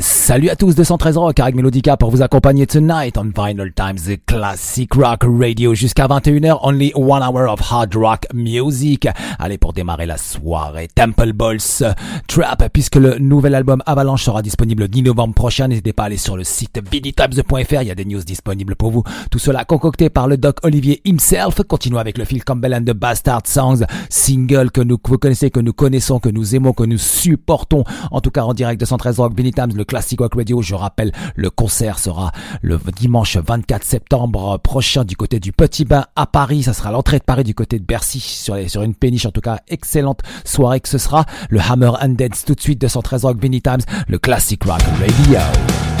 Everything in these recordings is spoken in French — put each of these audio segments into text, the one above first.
Salut à tous, 213 Rock avec Melodica pour vous accompagner tonight on Vinyl Times the Classic Rock Radio jusqu'à 21h, only one hour of hard rock music. Allez, pour démarrer la soirée, Temple Balls Trap, puisque le nouvel album Avalanche sera disponible le 10 novembre prochain. N'hésitez pas à aller sur le site viditimes.fr, il y a des news disponibles pour vous. Tout cela concocté par le doc Olivier himself. Continuons avec le Phil Campbell and the Bastard Songs, single que nous, vous connaissez, que nous connaissons, que nous aimons, que nous supportons. En tout cas, en direct de 113 Rock, Vinny Times, le Classic Radio. Je rappelle, le concert sera le dimanche 24 septembre prochain du côté du Petit Bain à Paris. Ça sera l'entrée de Paris du côté de Bercy sur, sur une péniche. En tout cas, excellente soirée que ce sera. Le Hammer and Dance tout de suite de 113 Rock Vinny Times, le Classic Rock Radio.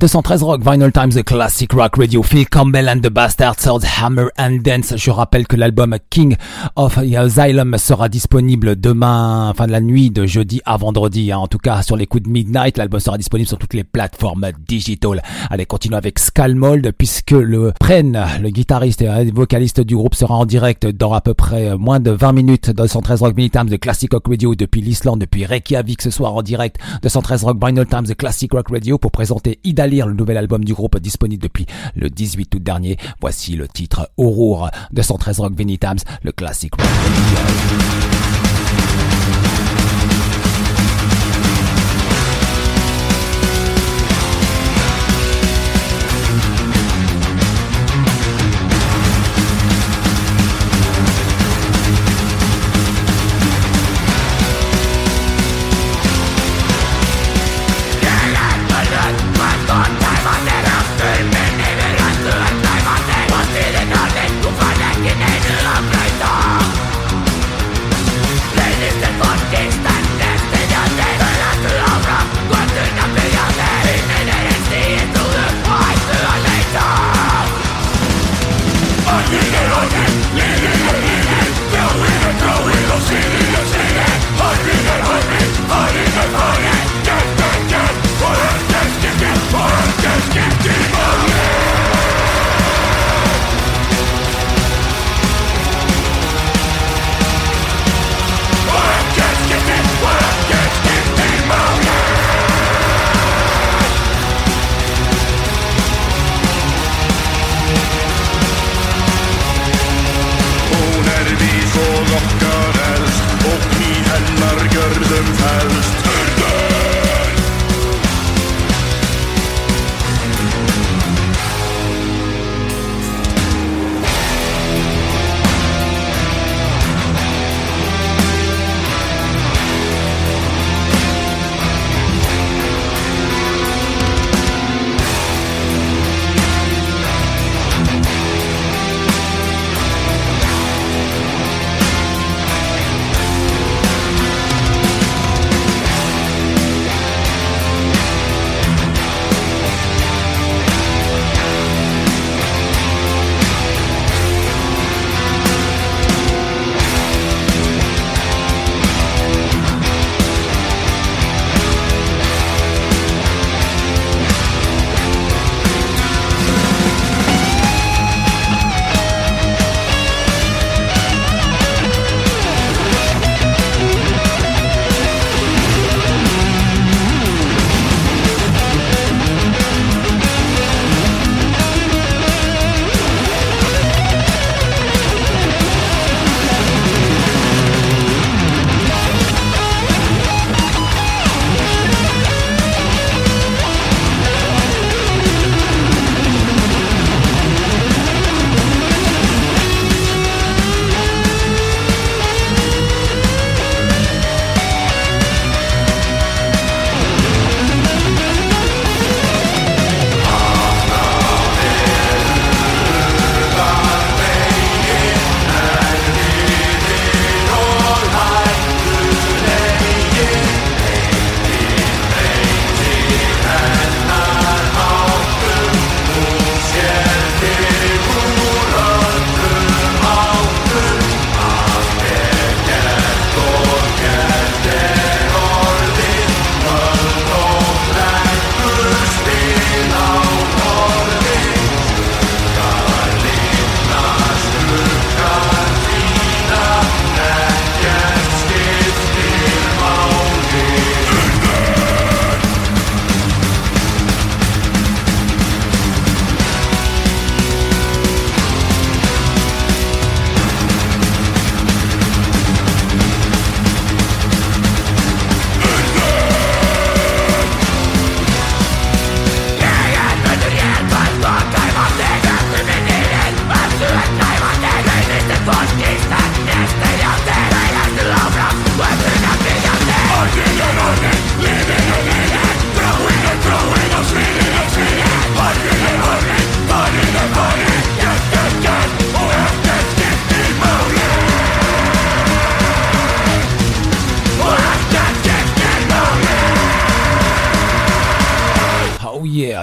213 Rock, Vinyl Times, The Classic Rock Radio, Phil Campbell and the Bastard Swords, Hammer and Dance. Je rappelle que l'album King of Asylum sera disponible demain, fin de la nuit, de jeudi à vendredi. Hein. En tout cas, sur les coups de midnight, l'album sera disponible sur toutes les plateformes digitales. Allez, continuons avec Skalmold, puisque le Pren, le guitariste et vocaliste du groupe, sera en direct dans à peu près moins de 20 minutes de 213 Rock Vinyl Times, The Classic Rock Radio, depuis l'Islande, depuis Reykjavik ce soir en direct, 213 Rock Vinyl Times, The Classic Rock Radio, pour présenter Le nouvel album du groupe disponible depuis le 18 août dernier. Voici le titre Aurore de 113 Rock Venitams, le classique rock. I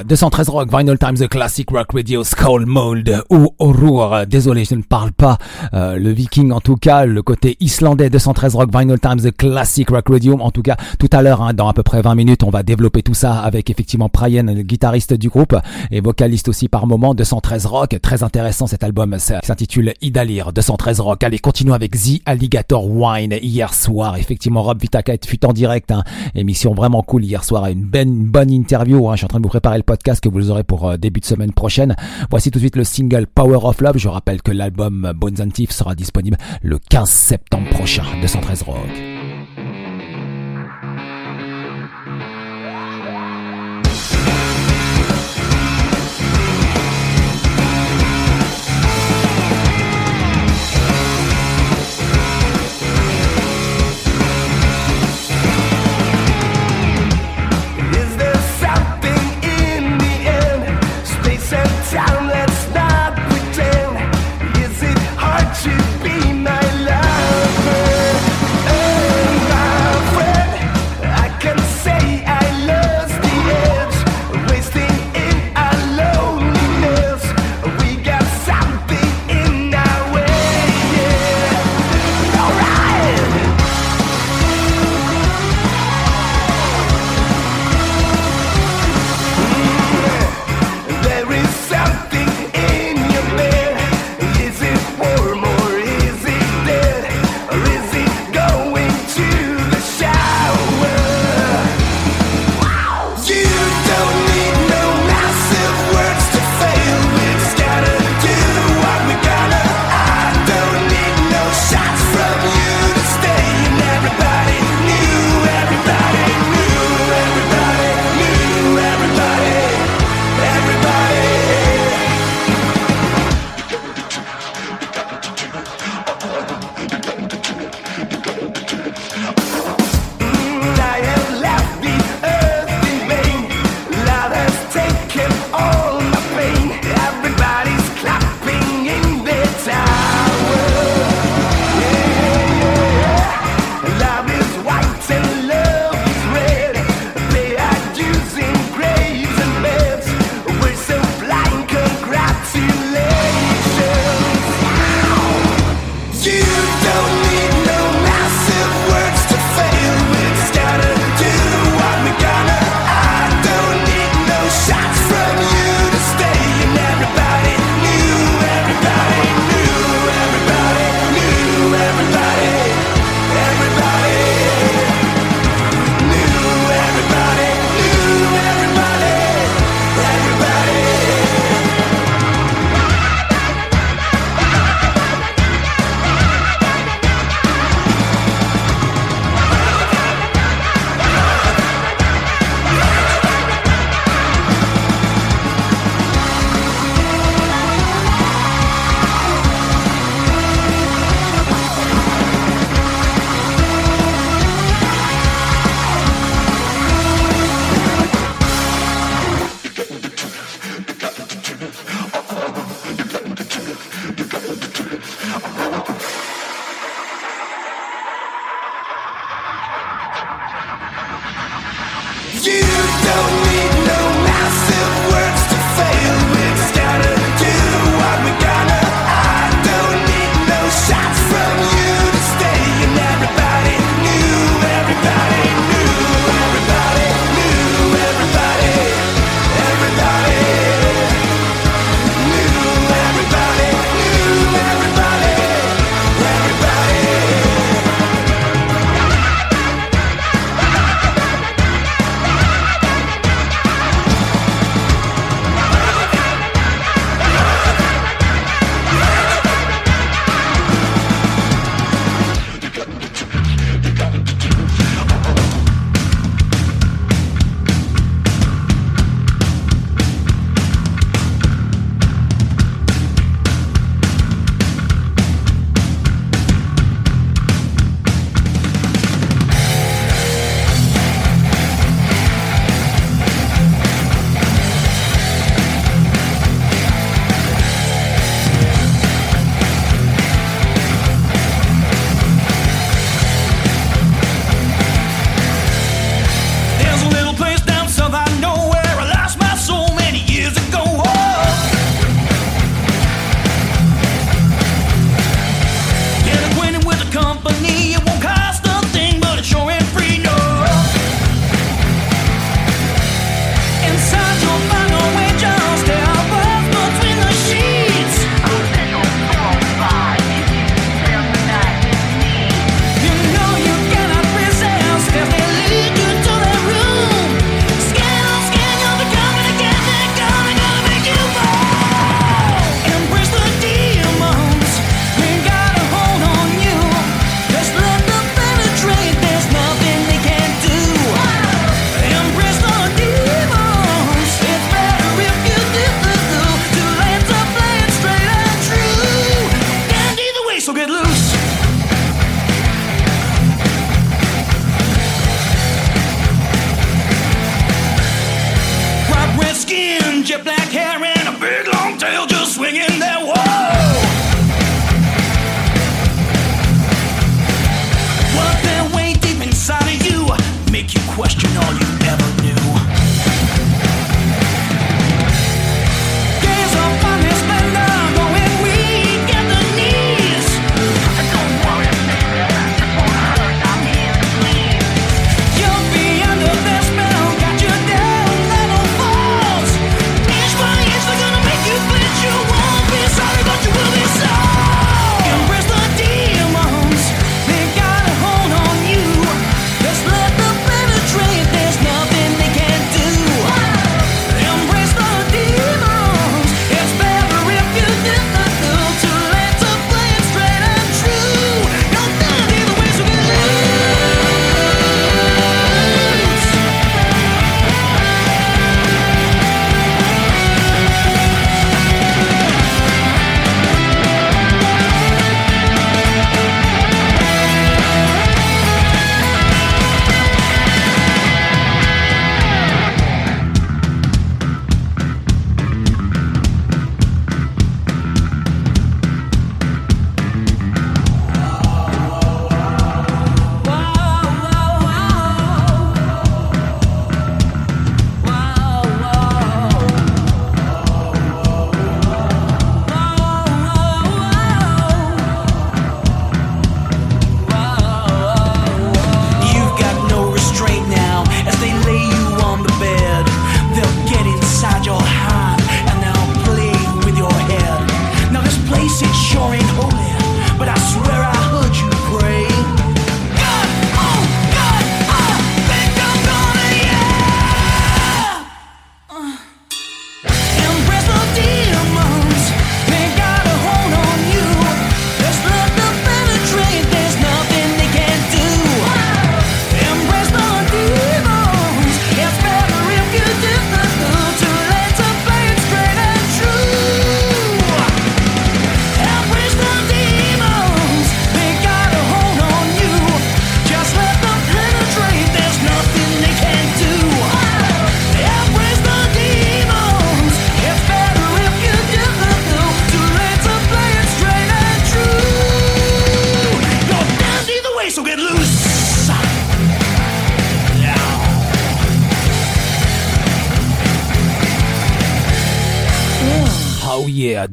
213 Rock, Vinyl Times, The Classic Rock Radio, Skull Mold ou Aurore. Désolé, je ne parle pas euh, le viking en tout cas, le côté islandais 213 Rock, Vinyl Times, The Classic Rock Radio. En tout cas, tout à l'heure, hein, dans à peu près 20 minutes, on va développer tout ça avec effectivement Brian, le guitariste du groupe et vocaliste aussi par moment. 213 Rock, très intéressant cet album, s'intitule Idalir. 213 Rock. Allez, continuons avec The Alligator Wine hier soir. Effectivement, Rob Vitaka fut en direct, hein, émission vraiment cool hier soir, une, ben, une bonne interview. Hein. Je suis en train de vous préparer le podcast que vous aurez pour euh, début de semaine prochaine. Voici tout de suite le single Power of Love. Je rappelle que l'album Bones and Thieves sera disponible le 15 septembre prochain. 213 Rock.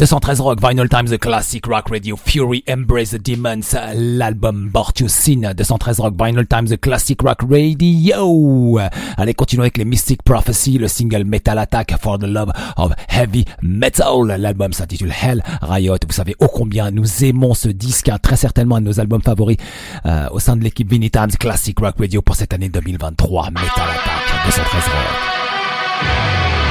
213 Rock, Vinyl Times, The Classic Rock Radio, Fury, Embrace the Demons, l'album Sin 213 Rock, Vinyl Times, The Classic Rock Radio. Allez, continuons avec les Mystic Prophecy, le single Metal Attack for the Love of Heavy Metal. L'album s'intitule Hell Riot. Vous savez ô combien nous aimons ce disque, hein, très certainement un de nos albums favoris euh, au sein de l'équipe Vinyl Times Classic Rock Radio pour cette année 2023. Metal Attack, 213 Rock.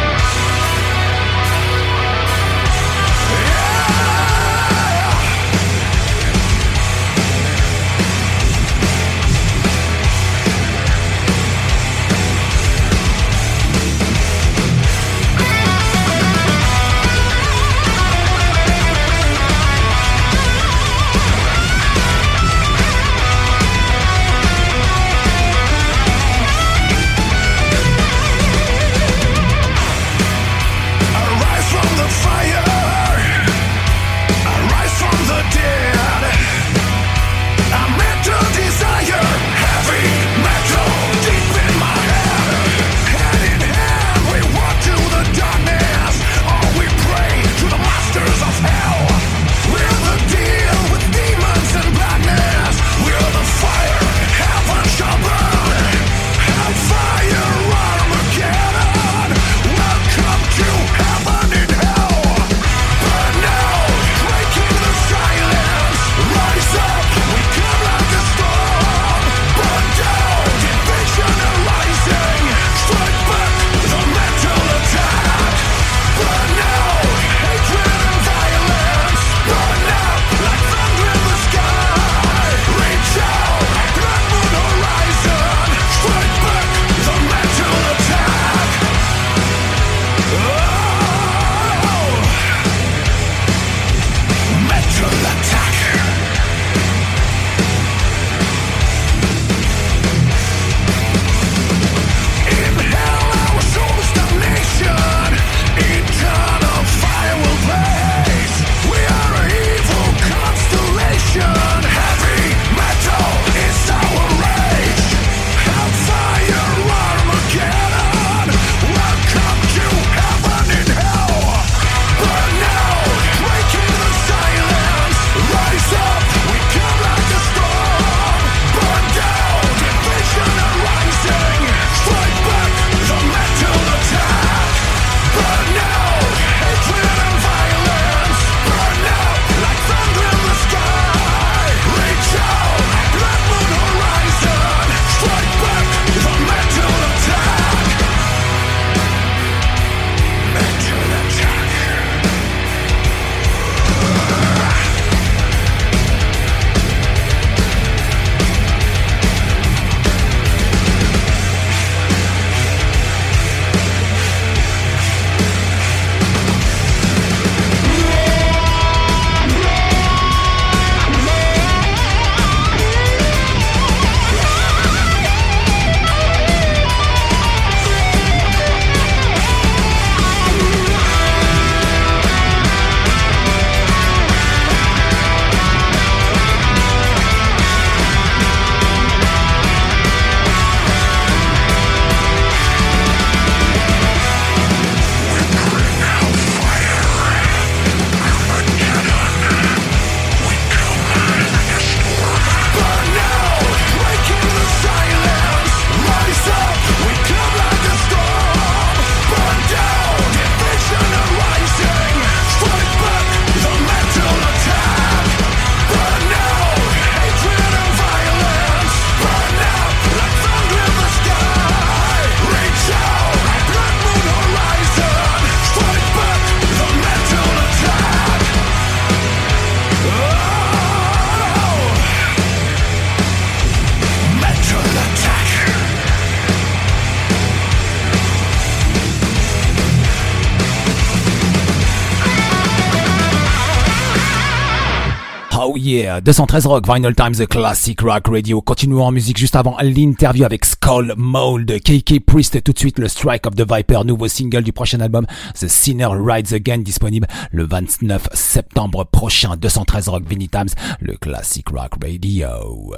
Yeah, 213 Rock, Vinyl Times, The Classic Rock Radio. Continuons en musique juste avant l'interview avec Skull Mold, KK Priest, tout de suite le Strike of the Viper, nouveau single du prochain album, The Sinner Rides Again, disponible le 29 septembre prochain. 213 Rock, Vinyl Times, le Classic Rock Radio.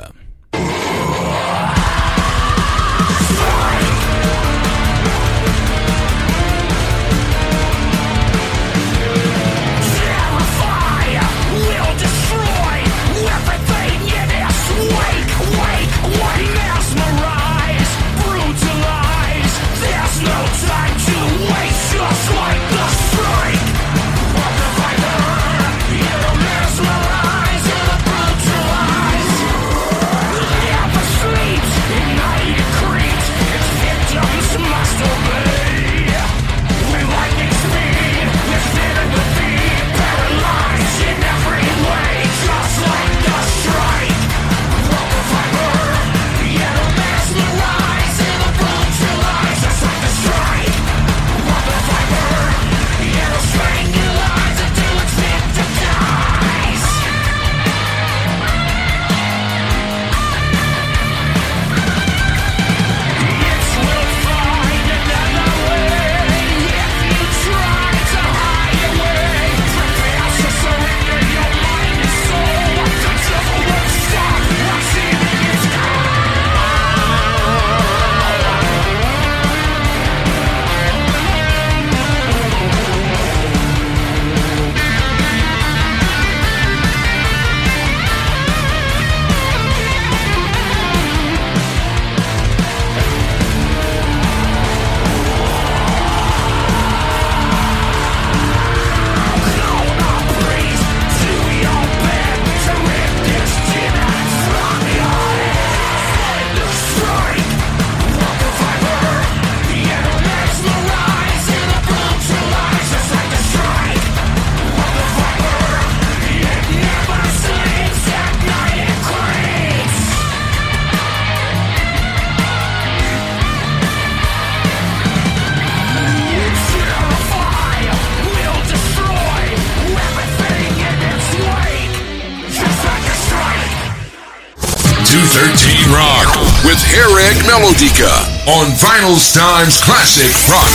Melodica on Vinyl Times Classic Rock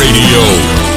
Radio.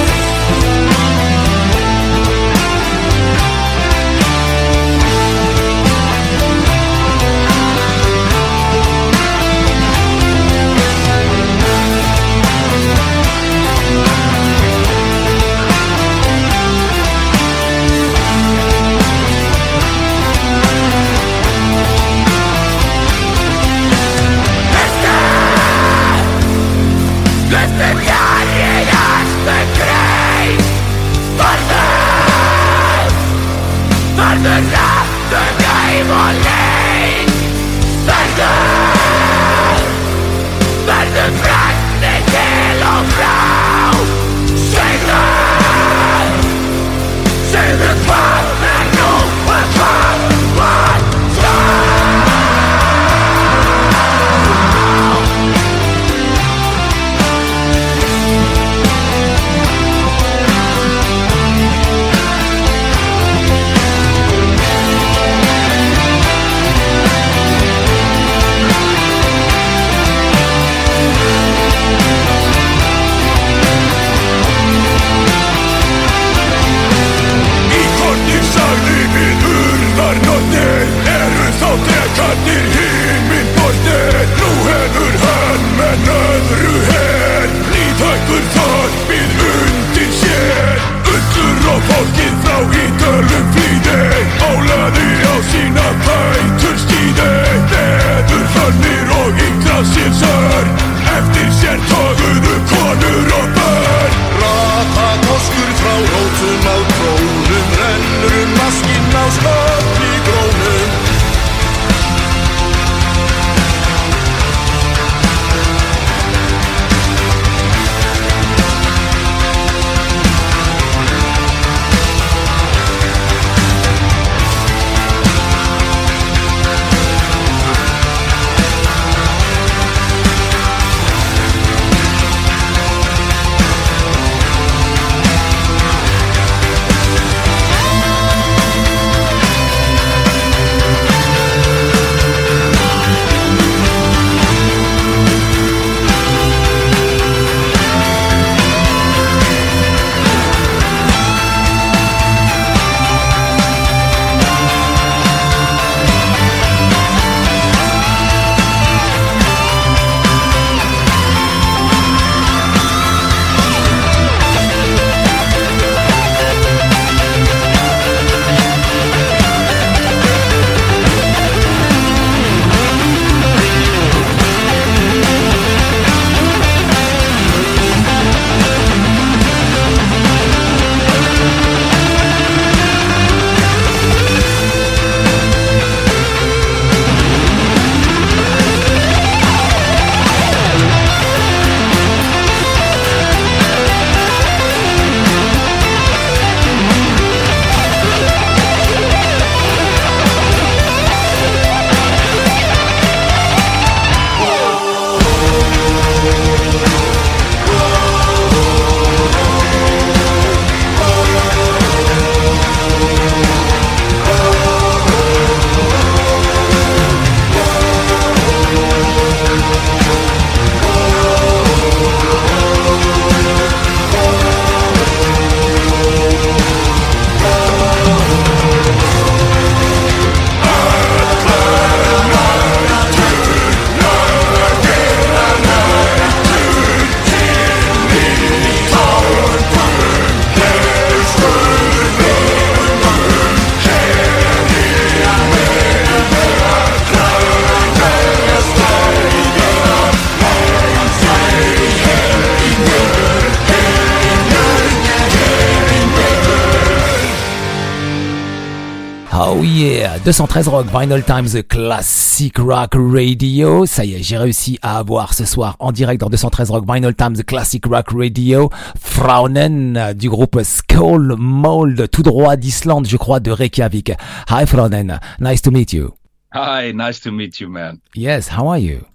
213 Rock, Vinyl Times Classic Rock Radio. Ça y est, j'ai réussi à avoir ce soir en direct dans 213 Rock, Vinyl Times Classic Rock Radio, Fraunen du groupe Skull Mold, tout droit d'Islande, je crois, de Reykjavik. Hi Fraunen, nice to meet you. Hi, nice to meet you, man. Yes, how are you?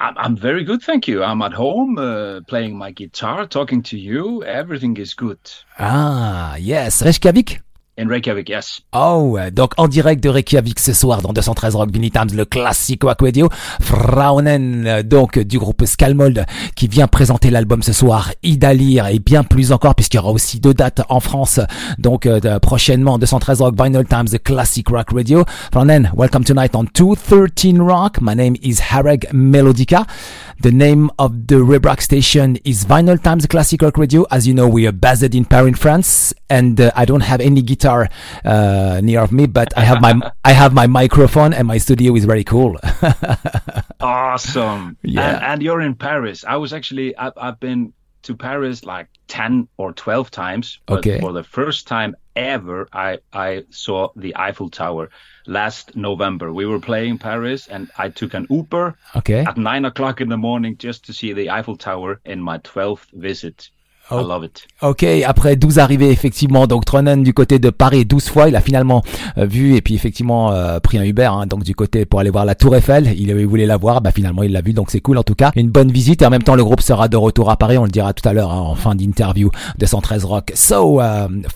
I'm, I'm very good, thank you. I'm at home uh, playing my guitar, talking to you. Everything is good. Ah, yes, Reykjavik? In Reykjavik, yes. Oh, donc en direct de Reykjavik ce soir dans 213 Rock Vinny Times, le classique Rock Radio. Fraunen, donc du groupe Skalmold, qui vient présenter l'album ce soir. Idalir et bien plus encore, puisqu'il y aura aussi deux dates en France. Donc euh, prochainement, 213 Rock Vinyl Times, the classic Rock Radio. Fraunen, welcome tonight on 213 Rock. My name is Hareg Melodica. The name of the Rebrock station is Vinyl Times Classic Rock Radio. As you know, we are based in Paris, France, and uh, I don't have any guitar uh, near of me, but I have my I have my microphone, and my studio is very cool. awesome. Yeah. And, and, you're in Paris. I was actually I've, I've been to Paris like 10 or 12 times. But Okay. For the first time ever, I, I saw the Eiffel Tower last November. We were playing Paris and I took an Uber Okay. at nine o'clock in the morning just to see the Eiffel Tower in my 12th visit. I Oh. love it. Ok, après 12 arrivées effectivement, donc Tronen du côté de Paris 12 fois, il a finalement euh, vu et puis effectivement euh, pris un Uber, hein, donc du côté pour aller voir la Tour Eiffel, il, il voulait la voir, bah finalement il l'a vu, donc c'est cool en tout cas, une bonne visite et en même temps le groupe sera de retour à Paris, on le dira tout à l'heure hein, en fin d'interview de 113 Rock. So,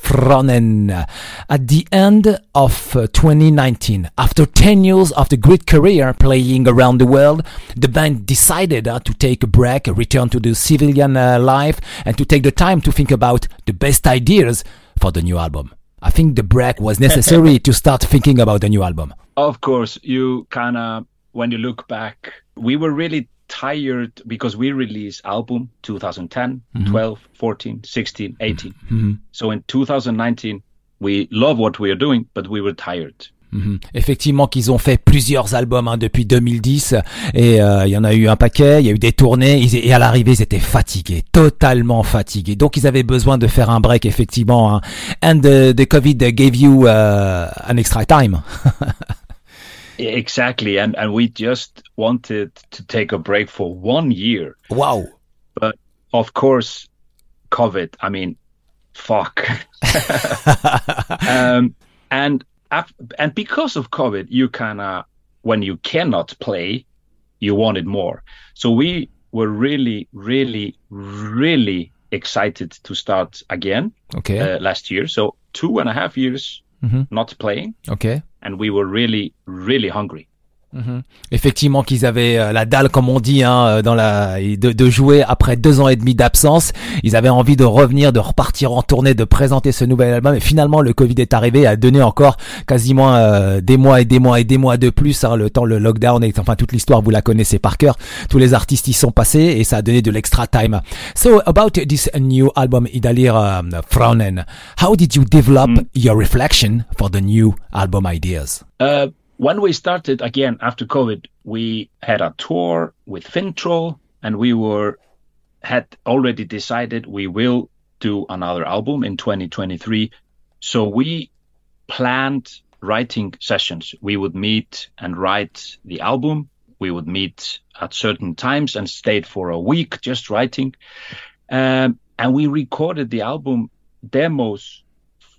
Fronen, at the end of uh, 2019, after 10 years of the great career playing around the world, the band decided uh, to take a break, return to the civilian uh, life, and to take the time to think about the best ideas for the new album. I think the break was necessary to start thinking about the new album. Of course, you kind of, when you look back, we were really tired because we released album 2010, mm-hmm. 12, 14, 16, 18. Mm-hmm. So in 2019, we love what we are doing, but we were tired. Mhm. Effectivement qu'ils ont fait plusieurs albums hein, depuis 2010 et euh, il y en a eu un paquet, il y a eu des tournées ils- et à l'arrivée ils étaient fatigués, totalement fatigués. Donc ils avaient besoin de faire un break effectivement. hein. And the, the COVID gave you uh, an extra time. Exactly. And, and we just wanted to take a break for one year. Wow. But of course, COVID, I mean, fuck. um, and and because of COVID, you kind of when you cannot play, you wanted more. So we were really, really, really excited to start again Ok, uh, last year. So two and a half years Mhm. not playing, ok. and we were really, really hungry. Effectivement qu'ils avaient euh, la dalle comme on dit hein, euh, dans la de, de jouer après deux ans et demi d'absence. Ils avaient envie de revenir, de repartir en tournée, de présenter ce nouvel album. Et finalement le Covid est arrivé, et a donné encore quasiment euh, des mois et des mois et des mois de plus. hein, le temps le lockdown et enfin toute l'histoire vous la connaissez par cœur. Tous les artistes y sont passés et ça a donné de l'extra time. So about this new album Idalir um, Fraunen, how did you develop your reflection for the new album ideas? Uh, when we started again after COVID, we had a tour with Fintroll, and we were had already decided we will do another album in 2023. So we planned writing sessions. We would meet and write the album. We would meet at certain times and stayed for a week just writing. Um, and we recorded the album demos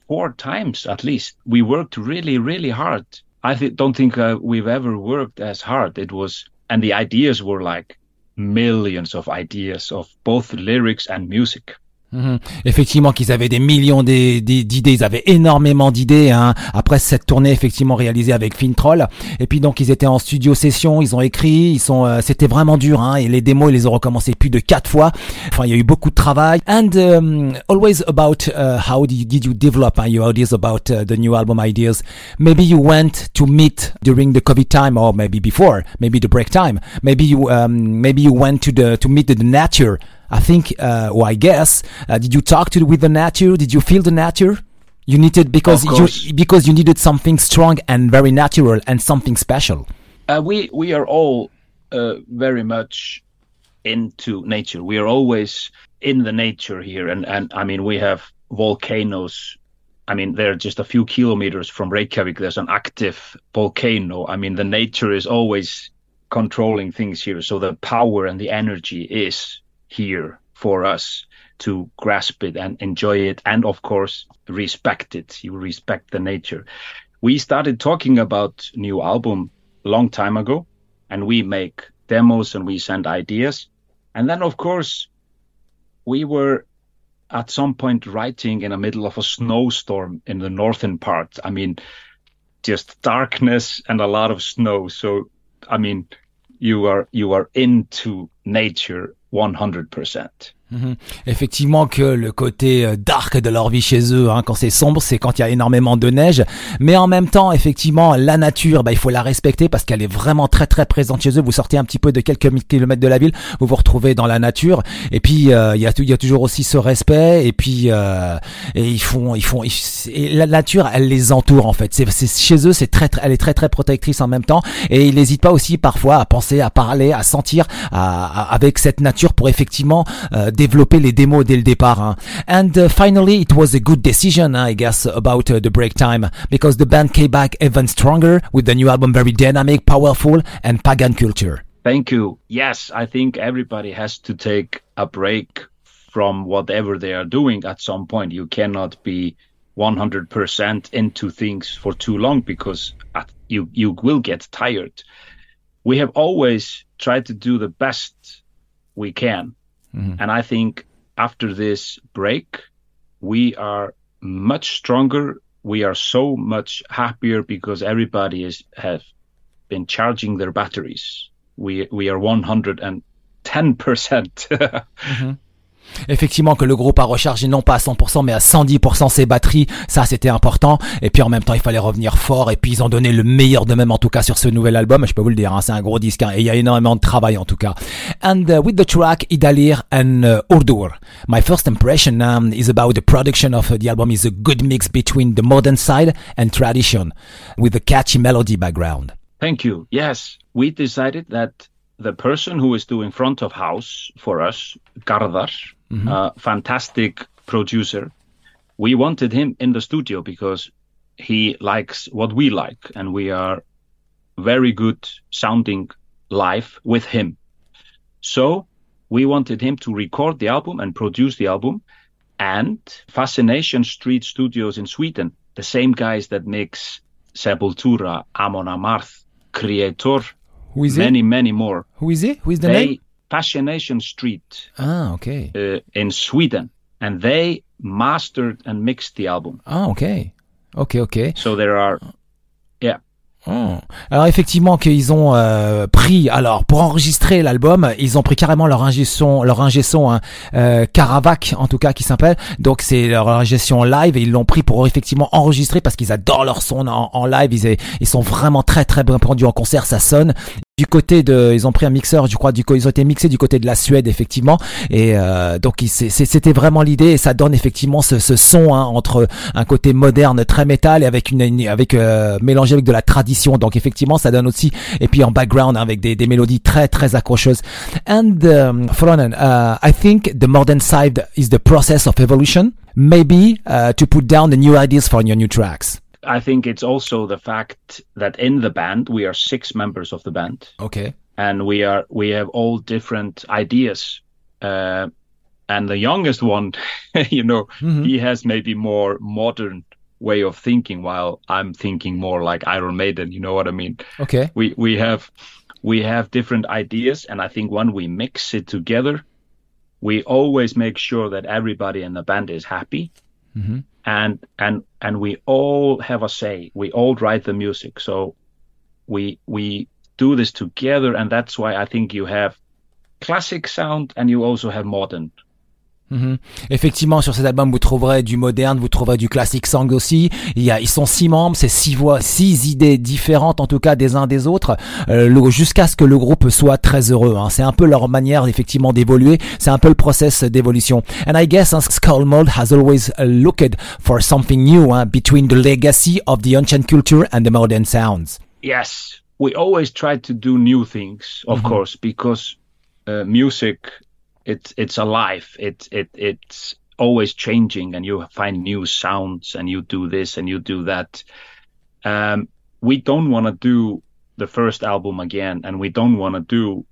four times at least. We worked really, really hard. I th- don't think uh, we've ever worked as hard. It was, and the ideas were like millions of ideas of both lyrics and music. Mhm. Effectivement, qu'ils avaient des millions d'é- d'é- d'idées, ils avaient énormément d'idées. Hein. Après cette tournée effectivement réalisée avec Fintroll, et puis donc ils étaient en studio session, ils ont écrit, ils sont, euh, c'était vraiment dur. Hein. Et les démos, ils les ont recommencé plus de quatre fois. Enfin, il y a eu beaucoup de travail. And um, always about uh, how did you, did you develop uh, your ideas about uh, the new album ideas? Maybe you went to meet during the COVID time, or maybe before, maybe the break time. Maybe you um, maybe you went to the to meet the nature. I think, uh, or I guess, uh, did you talk to with the nature? Did you feel the nature? You needed because you because you needed something strong and very natural and something special. Uh, we we are all uh, very much into nature. We are always in the nature here, and and I mean we have volcanoes I mean, they're just a few kilometers from Reykjavik. There's an active volcano. I mean, the nature is always controlling things here. So the power and the energy is here for us to grasp it and enjoy it. And of course, respect it. You respect the nature. We started talking about new album a long time ago and we make demos and we send ideas. And then, of course, we were at some point writing in the middle of a snowstorm in the northern part. I mean, just darkness and a lot of snow. So, I mean, you are you are into nature 100%. Mhm. Effectivement que le côté euh, dark de leur vie chez eux, hein, quand c'est sombre, c'est quand il y a énormément de neige. Mais en même temps, effectivement, la nature, bah, il faut la respecter parce qu'elle est vraiment très très présente chez eux. Vous sortez un petit peu de quelques kilomètres de la ville, vous vous retrouvez dans la nature. Et puis euh, il y, a, y a toujours aussi ce respect. Et puis euh, et ils font, ils font, la nature, elle les entoure en fait. C'est chez eux, c'est très, très, elle est très très protectrice en même temps. Et ils n'hésitent pas aussi parfois à penser, à parler, à sentir à, avec cette nature pour effectivement euh, développer les démos dès le départ. Hein. And uh, finally, it was a good decision, I guess, about uh, the break time because the band came back even stronger with the new album, very dynamic, powerful, and pagan culture. Thank you. Yes, I think everybody has to take a break from whatever they are doing at some point. You cannot be 100% into things for too long because you you will get tired. We have always tried to do the best we can Mm-hmm. And I think after this break, we are much stronger. We are so much happier because everybody is has been charging their batteries. We we are 110 percent. effectivement que le groupe a rechargé non pas à 100% mais à 110% ses batteries, ça c'était important. Et puis en même temps il fallait revenir fort et puis ils ont donné le meilleur de même en tout cas sur ce nouvel album. Je peux vous le dire, hein, c'est un gros disque hein, et il y a énormément de travail en tout cas. And uh, with the track Idalir and uh, Urdur, my first impression um, is about the production of uh, the album is a good mix between the modern side and tradition with a catchy melody background. Thank you. Yes, we decided that the person who is doing front of house for us, Garðar, mm-hmm. uh, fantastic producer, we wanted him in the studio because he likes what we like, and we are very good sounding live with him. So we wanted him to record the album and produce the album. And Fascination Street Studios in Sweden, the same guys that makes Sepultura, Amon Amarth, Creator, who is many, it? many more. Who is it? Who is the they, name? Fascination Street. Ah, okay. Uh, in Sweden, and they mastered and mixed the album. Ah, okay. Okay, okay. So there are, Oh. Alors effectivement qu'ils ont euh, pris alors pour enregistrer l'album ils ont pris carrément leur ingé son leur ingé son hein, euh, Caravac en tout cas qui s'appelle. Donc c'est leur ingé son live et ils l'ont pris pour effectivement enregistrer parce qu'ils adorent leur son en, live. Ils, sont vraiment très très bien produits en concert ça sonne. Du côté de, ils ont pris un mixeur, je crois, du ils ont été mixés du côté de la Suède effectivement, et euh, donc c'était vraiment l'idée et ça donne effectivement ce, son hein, entre un côté moderne très métal et avec une, avec euh, mélangé avec de la tradition, donc effectivement ça donne aussi et puis en background avec des, des mélodies très très accrocheuses. And um, Fronen, uh, I think the modern side is the process of evolution, maybe uh, to put down the new ideas for your new tracks. I think it's also the fact that in the band we are six members of the band. Okay. And we are we have all different ideas. Uh, and the youngest one, you know, mm-hmm. he has maybe more modern way of thinking, while I'm thinking more like Iron Maiden. You know what I mean? Okay. We we have we have different ideas, and I think when we mix it together, we always make sure that everybody in the band is happy. Mm-hmm and and and we all have a say we all write the music so we we do this together and that's why i think you have classic sound and you also have modern Mhm. Effectivement, sur cet album, vous trouverez du moderne, vous trouverez du classique sang aussi. Il y a, ils sont six membres, c'est six voix, six idées différentes en tout cas des uns des autres, euh, jusqu'à ce que le groupe soit très heureux. Hein. C'est un peu leur manière effectivement d'évoluer. C'est un peu le process d'évolution. And I guess hein, Skull Mold has always looked for something new hein, between the legacy of the ancient culture and the modern sounds. Yes, we always try to do new things, of mm -hmm. course, because uh, music it's it's alive. It it it's always changing and you find new sounds and you do this and you do that. Um, we don't want to do the first album again and we don't want to do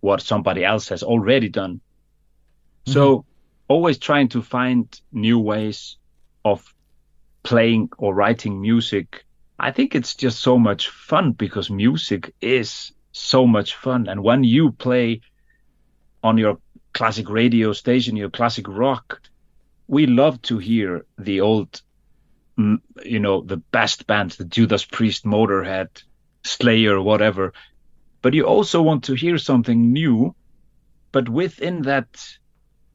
what somebody else has already done. Mm-hmm. So always trying to find new ways of playing or writing music. I think it's just so much fun because music is so much fun. And when you play on your classic radio station, your classic rock, we love to hear the old, you know, the best bands, the Judas Priest, Motorhead, Slayer, whatever. But you also want to hear something new, but within that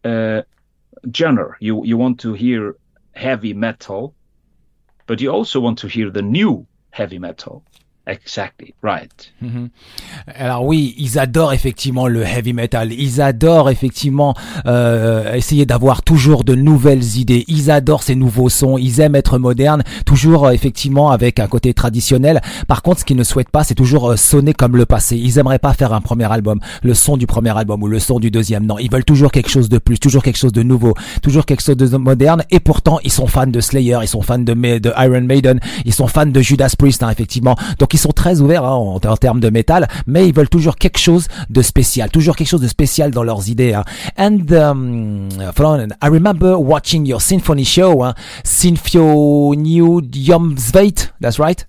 uh, genre, you you want to hear heavy metal, but you also want to hear the new heavy metal. Exactly, right. Mm-hmm. Alors oui, ils adorent effectivement le heavy metal. Ils adorent effectivement euh, essayer d'avoir toujours de nouvelles idées. Ils adorent ces nouveaux sons. Ils aiment être modernes, toujours euh, effectivement avec un côté traditionnel. Par contre, ce qu'ils ne souhaitent pas, c'est toujours euh, sonner comme le passé. Ils aimeraient pas faire un premier album, le son du premier album ou le son du deuxième. Non, ils veulent toujours quelque chose de plus, toujours quelque chose de nouveau, toujours quelque chose de moderne. Et pourtant, ils sont fans de Slayer, ils sont fans de, de Iron Maiden, ils sont fans de Judas Priest, hein, effectivement. Donc ils sont très ouverts hein, en, en, termes de métal, mais ils veulent toujours quelque chose de spécial, toujours quelque chose de spécial dans leurs idées. Hein. And um, I remember watching your symphony show, hein, Jomsveit, that's right?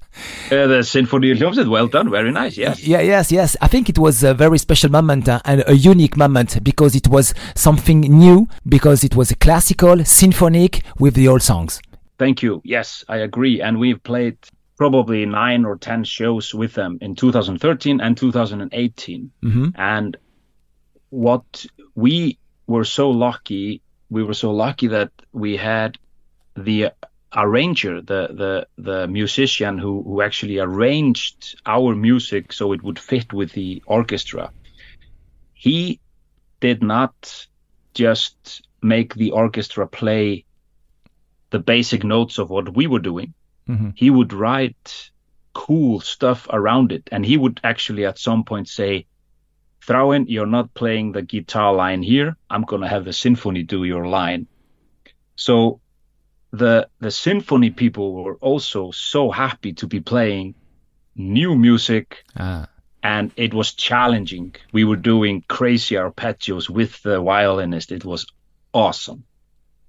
Uh, the Symphony Jomsveit, well done, very nice, yes. Yeah, yes, yes. I think it was a very special moment uh, and a unique moment because it was something new, because it was a classical, symphonic with the old songs. Thank you. Yes, I agree. And we've played probably nine or 10 shows with them in 2013 and 2018. Mm-hmm. And what we were so lucky, we were so lucky that we had the arranger, the, the, the musician who, who actually arranged our music so it would fit with the orchestra. He did not just make the orchestra play the basic notes of what we were doing mm-hmm. he would write cool stuff around it. And he would actually at some point say, Throwen, you're not playing the guitar line here. I'm going to have the symphony do your line. So the the symphony people were also so happy to be playing new music ah. and it was challenging we were doing crazy arpeggios with the violinist it was awesome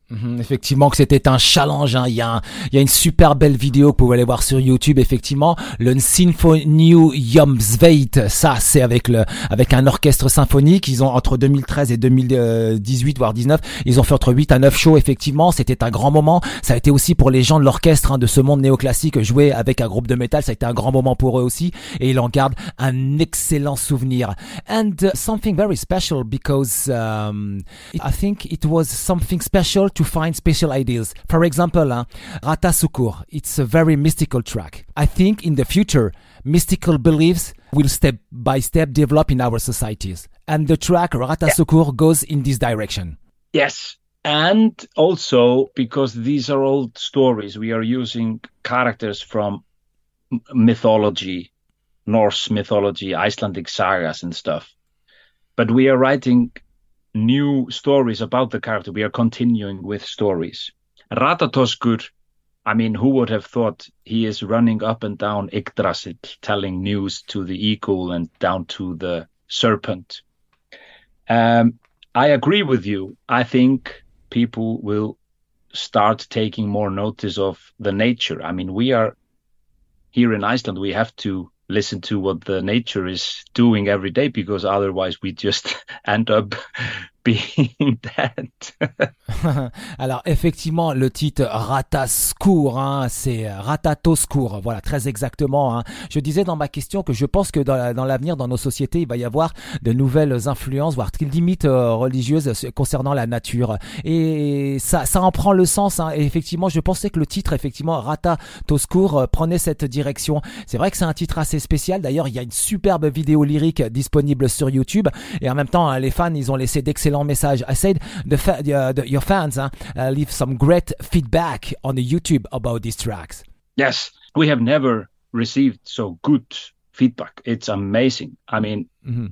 Mhm, effectivement que c'était un challenge. Hein. Il, y a il y a une super belle vidéo que vous pouvez aller voir sur YouTube. Effectivement, le Symphony Jomsveit, ça c'est avec le avec un orchestre symphonique. Ils ont entre 2013 et 2018 voire 19, ils ont fait entre 8 à 9 shows. Effectivement, c'était un grand moment. Ça a été aussi pour les gens de l'orchestre hein, de ce monde néoclassique jouer avec un groupe de métal. Ça a été un grand moment pour eux aussi et ils en gardent un excellent souvenir. And something very special because um, I think it was something special to find special ideas. For example, uh, Rata Sukur, it's a very mystical track. I think in the future, mystical beliefs will step by step develop in our societies. And the track Rata yeah. Sukur goes in this direction. Yes. And also because these are old stories, we are using characters from mythology, Norse mythology, Icelandic sagas and stuff. But we are writing new stories about the character. We are continuing with stories. Ratatoskur, I mean, who would have thought he is running up and down Yggdrasil, telling news to the eagle and down to the serpent? Um, I agree with you. I think people will start taking more notice of the nature. I mean, we are here in Iceland, we have to listen to what the nature is doing every day because otherwise we just end up Alors effectivement, le titre Ratascour, hein, c'est Ratatoscour, voilà très exactement. Hein. Je disais dans ma question que je pense que dans l'avenir, dans nos sociétés, il va y avoir de nouvelles influences, voire limites euh, religieuses concernant la nature. Et ça, ça en prend le sens. Hein. Et effectivement, je pensais que le titre, effectivement, Ratatoscour, euh, prenait cette direction. C'est vrai que c'est un titre assez spécial. D'ailleurs, il y a une superbe vidéo lyrique disponible sur YouTube. Et en même temps, hein, les fans, ils ont laissé d'excellents messages. I said the, uh, the your fans uh, uh, leave some great feedback on the YouTube about these tracks. Yes, we have never received so good feedback. It's amazing. I mean, mm-hmm.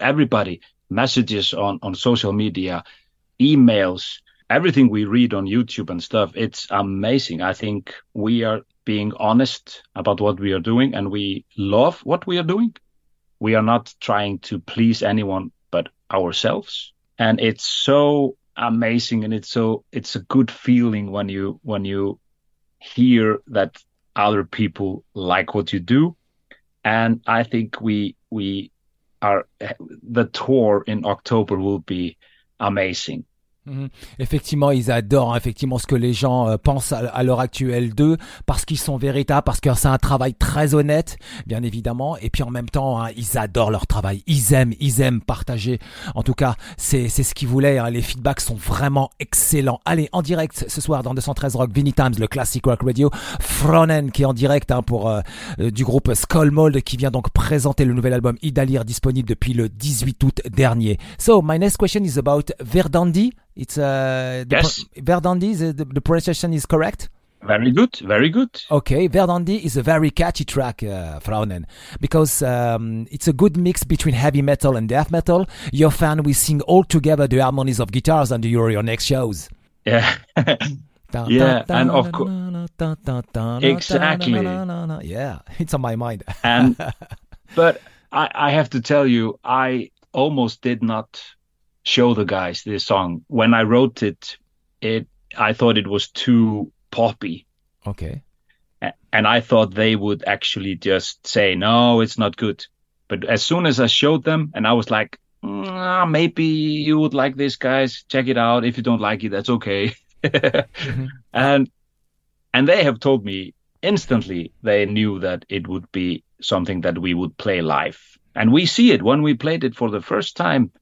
everybody messages on on social media, emails. everything we read on YouTube and stuff, it's amazing. I think we are being honest about what we are doing and we love what we are doing. We are not trying to please anyone ourselves. And it's so amazing and it's so it's a good feeling when you when you hear that other people like what you do. And I think we we are the tour in October will be amazing. Mhm. Effectivement, ils adorent effectivement ce que les gens euh, pensent à, l'heure actuelle d'eux, parce qu'ils sont véritables, parce que c'est un travail très honnête, bien évidemment, et puis en même temps, hein, ils adorent leur travail, ils aiment, ils aiment partager. En tout cas, c'est c'est ce qu'ils voulaient. Hein. Les feedbacks sont vraiment excellents. Allez, en direct ce soir dans 213 Rock, Vinny Times, le classic rock radio, Fronen qui est en direct hein, pour euh, euh, du groupe Skullmold qui vient donc présenter le nouvel album Idalir disponible depuis le 18 août dernier. So my next question is about Verdandi. It's uh, yes. Verdandi, the, the, the pronunciation is correct? Very good, very good. Okay, Verdandi is a very catchy track, uh, Fraunen, because um, it's a good mix between heavy metal and death metal. Your fan will sing all together the harmonies of guitars under your, your next shows. Yeah. yeah, and of course, exactly. Yeah, it's on my mind. and but I, I have to tell you, I almost did not show the guys this song. When I wrote it, it I thought it was too poppy. Okay. And I thought they would actually just say, no, it's not good. But as soon as I showed them and I was like, mm, maybe you would like this, guys. Check it out. If you don't like it, that's okay. mm-hmm. And, and they have told me instantly they knew that it would be something that we would play live. And we see it when we played it for the first time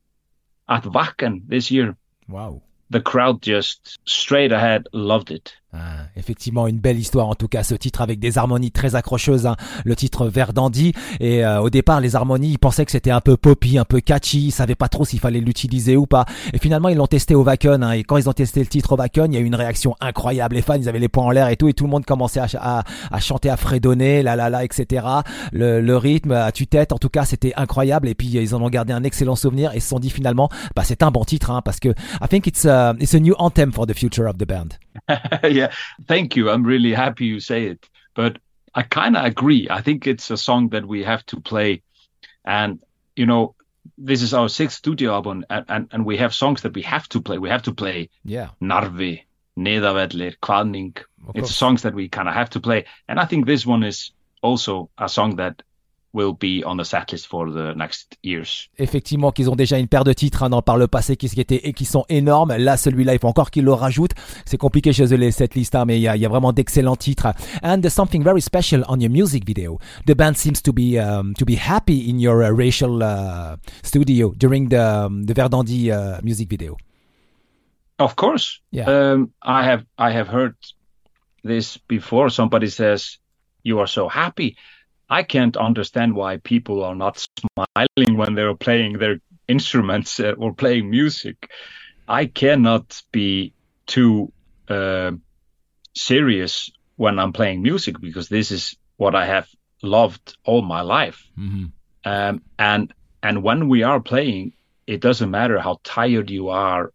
at Wacken this year. Wow. The crowd just straight ahead loved it. Ah, effectivement, une belle histoire en tout cas, ce titre avec des harmonies très accrocheuses, hein. le titre Verdandi. Et euh, au départ, les harmonies, ils pensaient que c'était un peu poppy, un peu catchy, ils savaient pas trop s'il fallait l'utiliser ou pas. Et finalement, ils l'ont testé au Wacken. Hein. et quand ils ont testé le titre au Wacken, il y a eu une réaction incroyable. Les fans, ils avaient les poings en l'air et tout, et tout le monde commençait à, à, chanter à fredonner, la la la, etc. Le, le rythme à tue-tête, en tout cas, c'était incroyable. Et puis ils en ont gardé un excellent souvenir et se sont dit finalement, bah c'est un bon titre, hein, parce que I think it's a, it's a new anthem for the future of the band. yeah, thank you. I'm really happy you say it. But I kind of agree. I think it's a song that we have to play. And, you know, this is our sixth studio album, and, and, and we have songs that we have to play. We have to play yeah. Narvi, Nedavedlir, Kvalning. It's songs that we kind of have to play. And I think this one is also a song that will be on the setlist for the next years. Effectivement, qu'ils ont déjà une paire de titres hein, dans par le passé qui, qui étaient et qui sont énormes. Là, celui-là, il faut encore qu'ils le rajoutent. C'est compliqué chez eux les setlists, hein, mais il y a, il y a vraiment d'excellents titres. And there's something very special on your music video. The band seems to be um, to be happy in your uh, racial uh, studio during the um, the Verdandi uh, music video. Of course. Yeah. Um, I have I have heard this before. Somebody says you are so happy. I can't understand why people are not smiling when they're playing their instruments uh, or playing music. I cannot be too uh, serious when I'm playing music because this is what I have loved all my life. Mm-hmm. Um, and and when we are playing, it doesn't matter how tired you are,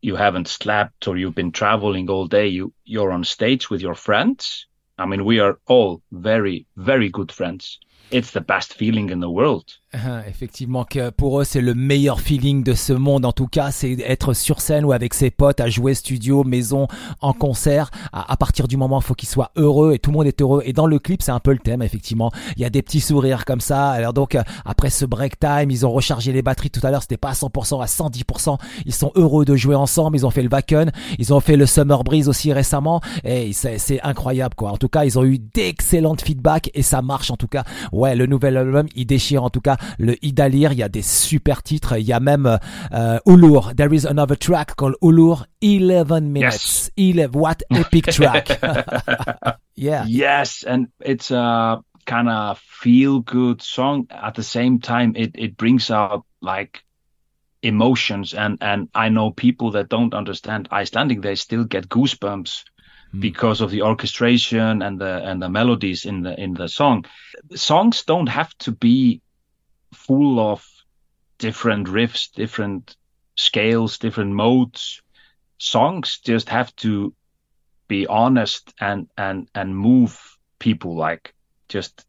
you haven't slept or you've been traveling all day. You you're on stage with your friends I mean, we are all very, very good friends. It's the best feeling in the world. Effectivement, que pour eux, c'est le meilleur feeling de ce monde. En tout cas, c'est être sur scène ou avec ses potes à jouer studio, maison, en concert. À, partir du moment, il faut qu'ils soient heureux et tout le monde est heureux. Et dans le clip, c'est un peu le thème, effectivement. Il y a des petits sourires comme ça. Alors donc, euh, après ce break time, ils ont rechargé les batteries tout à l'heure. C'était pas à 100%, à 110%. Ils sont heureux de jouer ensemble. Ils ont fait le Wacken. Ils ont fait le Summer Breeze aussi récemment. Et c'est incroyable, quoi. En tout cas, ils ont eu d'excellentes feedbacks et ça marche, en tout cas. Ouais, le nouvel album, il déchire, en tout cas le Idalir, il y a des super titres, il y a même euh, Ulur. There is another track called Ulur, 11 minutes. Yes. 11, what epic track. yeah. Yes, and it's a kind of feel good song. At the same time, it, it brings out like emotions and, and I know people that don't understand Icelandic, they still get goosebumps mm. because of the orchestration and the and the melodies in the in the song. Songs don't have to be full of different riffs, different scales, different modes. songs just have to be honest and and and move people like just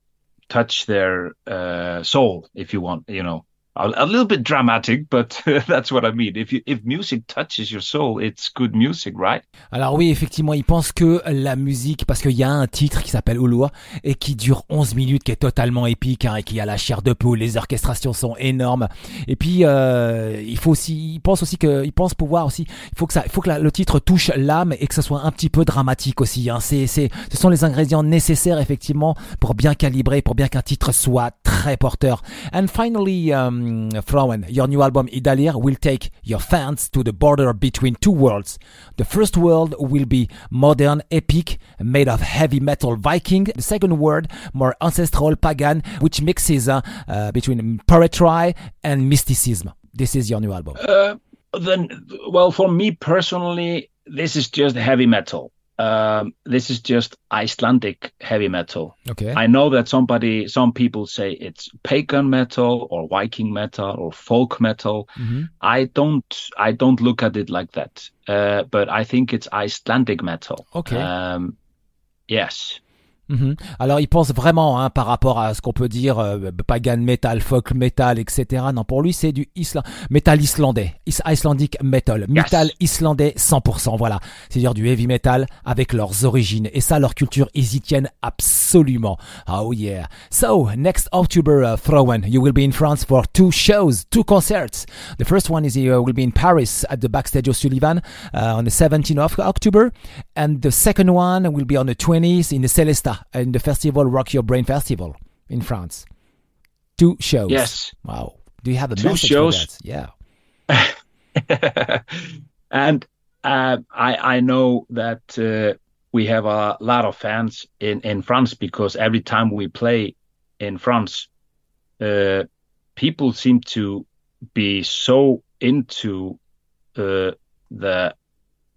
touch their uh, soul if you want you know a, little bit dramatic, but that's what I mean. If you, if music touches your soul, it's good music, right? Alors oui, effectivement, il pense que la musique, parce qu'il y a un titre qui s'appelle Ulua et qui dure 11 minutes, qui est totalement épique hein, et qui a la chair de poule, les orchestrations sont énormes. Et puis euh, il faut aussi, il pense aussi que, il pense pouvoir aussi, il faut que ça, il faut que le titre touche l'âme et que ça soit un petit peu dramatique aussi. Hein. C'est, c'est, ce sont les ingrédients nécessaires effectivement pour bien calibrer, pour bien qu'un titre soit très porteur. And finally. Um, um, your new album Idalir will take your fans to the border between two worlds. The first world will be modern, epic, made of heavy metal Viking. The second world, more ancestral, pagan, which mixes uh, uh, between poetry and mysticism. This is your new album. Uh, then, well, for me personally, this is just heavy metal um, this is just Icelandic heavy metal. Okay. I know that somebody, some people say it's pagan metal or Viking metal or folk metal. Mm-hmm. I don't, I don't look at it like that. Uh, but I think it's Icelandic metal. Okay. Um, yes. Mhm. Alors il pense vraiment hein, par rapport à ce qu'on peut dire euh, pagan metal, folk metal, etc. Non, pour lui c'est du isla metal islandais, Is Icelandic metal, metal islandais 100%. Voilà, c'est-à-dire du heavy metal avec leurs origines et ça leur culture ils y tiennent absolument. Oh yeah. So next October, uh, Throwen, you will be in France for two shows, two concerts. The first one is uh, will be in Paris at the Backstage O'Sullivan uh, on the 17th of October, and the second one will be on the 20th in the Celesta in the festival Rock Your Brain Festival in France. Two shows. Yes. Wow. Do you have a Two message shows. for that? Yeah. and uh, I I know that uh, we have a lot of fans in in France because every time we play in France, uh, people seem to be so into uh, the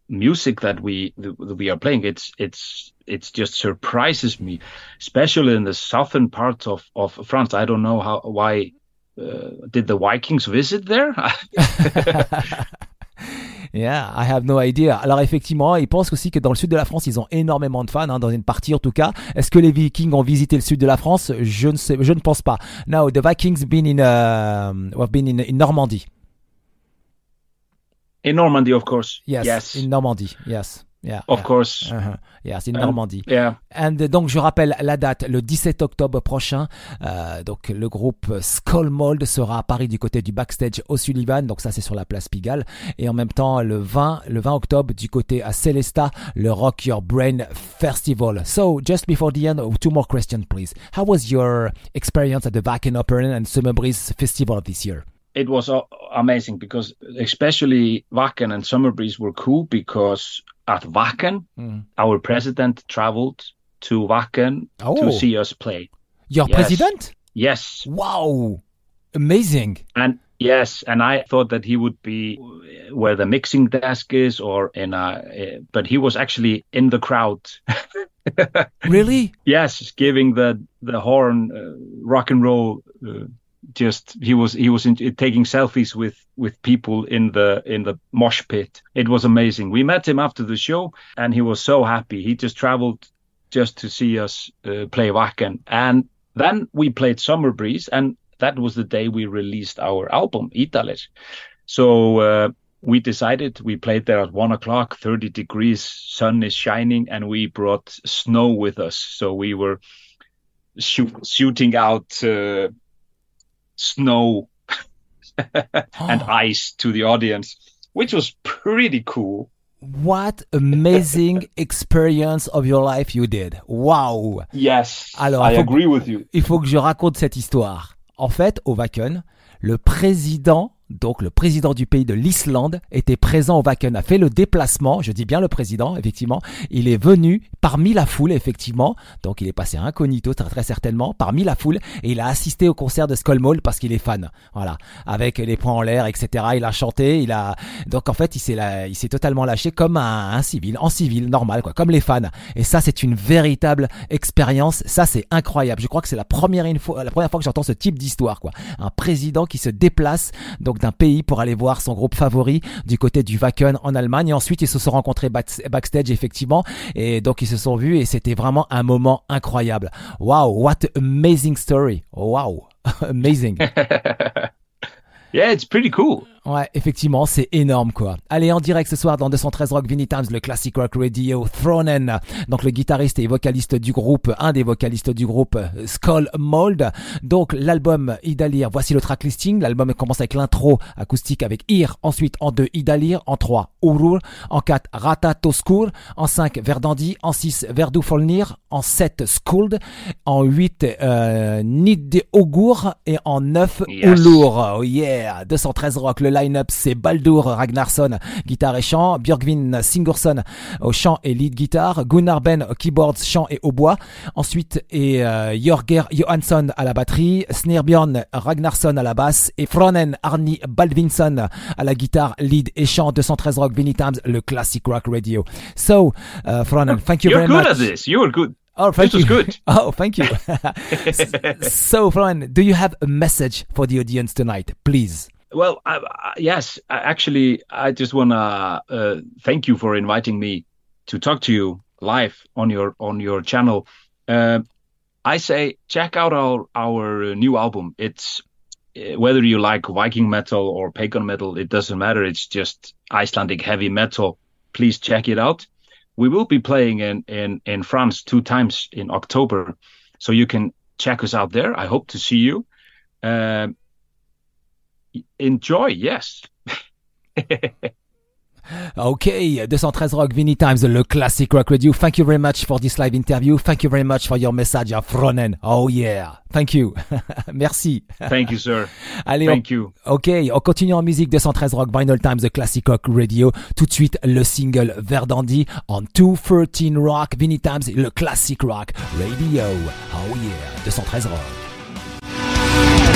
music that we that we are playing. It's it's it just surprises me, especially in the southern part of, of France. I don't know how why uh, did the Vikings visit there? Yeah, I have no idea. Alors effectivement, il pense aussi que dans le sud de la France, ils ont énormément de fans, hein, dans une partie en tout cas. Est-ce que les Vikings ont visité le sud de la France? Je ne pense pas. No, the Vikings been in, uh, have been in, in Normandy. In Normandy, of course. Yes, yes. in Normandy. Yes. Yeah, of yeah. course. Uh-huh. Yeah, c'est Normandie. Yeah. And donc je rappelle la date, le 17 octobre prochain. Euh, donc le groupe Skullmold sera à Paris du côté du backstage O'Sullivan. Donc ça c'est sur la place Pigalle. Et en même temps le 20, le 20 octobre du côté à Celesta, le Rock Your Brain Festival. So just before the end, two more questions please. How was your experience at the Wacken Opera and Summer Breeze Festival this year? It was amazing because especially Wacken and Summer Breeze were cool because at Wacken, mm. our president traveled to Wacken oh. to see us play. Your yes. president? Yes. Wow. Amazing. And yes, and I thought that he would be where the mixing desk is or in a, but he was actually in the crowd. really? Yes, giving the the horn uh, rock and roll uh, just he was he was in, taking selfies with with people in the in the mosh pit. It was amazing. We met him after the show and he was so happy. He just traveled just to see us uh, play Wacken. And then we played Summer Breeze and that was the day we released our album Italis so uh, we decided we played there at one o'clock 30 degrees sun is shining and we brought snow with us. So we were shoot, shooting out uh, snow and ice to the audience, which was pretty cool. What amazing experience of your life you did. Wow. Yes. Alors, I agree with you. Il faut que je raconte cette histoire. En fait, au Wacken, le président donc le président du pays de l'Islande était présent au Wacken, a fait le déplacement, je dis bien le président, effectivement, il est venu parmi la foule, effectivement, donc il est passé incognito très, très certainement, parmi la foule, et il a assisté au concert de Skullmold parce qu'il est fan, voilà, avec les poings en l'air, etc. Il a chanté, il a, donc en fait il s'est, il s'est totalement lâché comme un, civil, en civil, normal, quoi, comme les fans. Et ça c'est une véritable expérience, ça c'est incroyable. Je crois que c'est la première la première fois que j'entends ce type d'histoire, quoi, un président qui se déplace, donc d'un pays pour aller voir son groupe favori du côté du Wacken en Allemagne. Et ensuite, ils se sont rencontrés backstage, effectivement. Et donc, ils se sont vus et c'était vraiment un moment incroyable. Wow, what amazing story. Wow, amazing. yeah, it's pretty cool. Ouais, effectivement, c'est énorme quoi. Allez, en direct ce soir dans 213 Rock Vinny Times, le classic rock radio, Thronen. Donc le guitariste et vocaliste du groupe, un des vocalistes du groupe, Skull Mold. Donc l'album Idalir, voici le track listing. L'album commence avec l'intro acoustique avec Ir, ensuite en 2 Idalir, en 3 Urur, en 4 Rata Toskur, en 5 Verdandi, en 6 Verdu Folnir, en 7 Skuld, en 8 euh, Nid Ogur et en 9 Ulur. Oh yeah, 213 Rock, le line-up, c'est Baldur Ragnarsson, guitare et chant, Björgvin Sigurdsson au chant et lead guitare, Gunnar Ben keyboards, chant et hautbois. Ensuite, et euh, Jorger Johansson à la batterie, Snirbjörn Ragnarsson à la basse et Fronen Arni Baldvinsson à la guitare, lead et chant 213 Rock Vinny Times, le classic rock radio. So, uh, Fronen, thank you You're very good much. at this. You're good. Oh, thank This you. good. Oh, thank you. so, Fronen, do you have a message for the audience tonight, please? Well, I, I, yes, I, actually, I just want to uh, thank you for inviting me to talk to you live on your on your channel. Uh, I say check out our our new album. It's uh, whether you like Viking metal or pagan metal, it doesn't matter. It's just Icelandic heavy metal. Please check it out. We will be playing in in in France two times in October, so you can check us out there. I hope to see you. Uh, enjoy, yes. Okay, 213 Rock, Vinny Times, le classic rock radio. Thank you very much for this live interview. Thank you very much for your message, Fronen. Oh yeah, thank you. Merci. Thank you, sir. Allez, Thank on, you. Ok, on continue en musique 213 Rock, Vinyl Times, The Classic Rock Radio. Tout de suite, le single Verdandi en 213 Rock, Vinny Times, le Classic Rock Radio. Oh yeah, 213 Rock.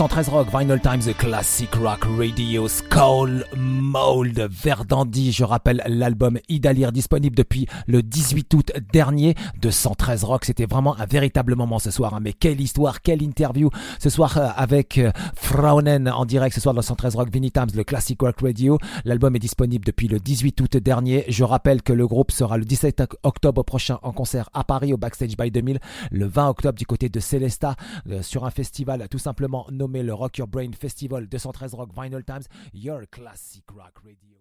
213 Rock, Vinyl Times, Classic Rock Radio, Skull Mold, Verdandi. Je rappelle l'album Idalir disponible depuis le 18 août dernier. 213 Rock, c'était vraiment un véritable moment ce soir. Hein. Mais quelle histoire, quelle interview ce soir euh, avec euh, Fraunen en direct ce soir dans 213 Rock, Vinyl Times, le Classic Rock Radio. L'album est disponible depuis le 18 août dernier. Je rappelle que le groupe sera le 17 octobre prochain en concert à Paris au Backstage by 2000, le 20 octobre du côté de Celesta euh, sur un festival tout simplement nommé le Rock Your Brain Festival 213 Rock Vinyl Times, Your Classic Rock Radio.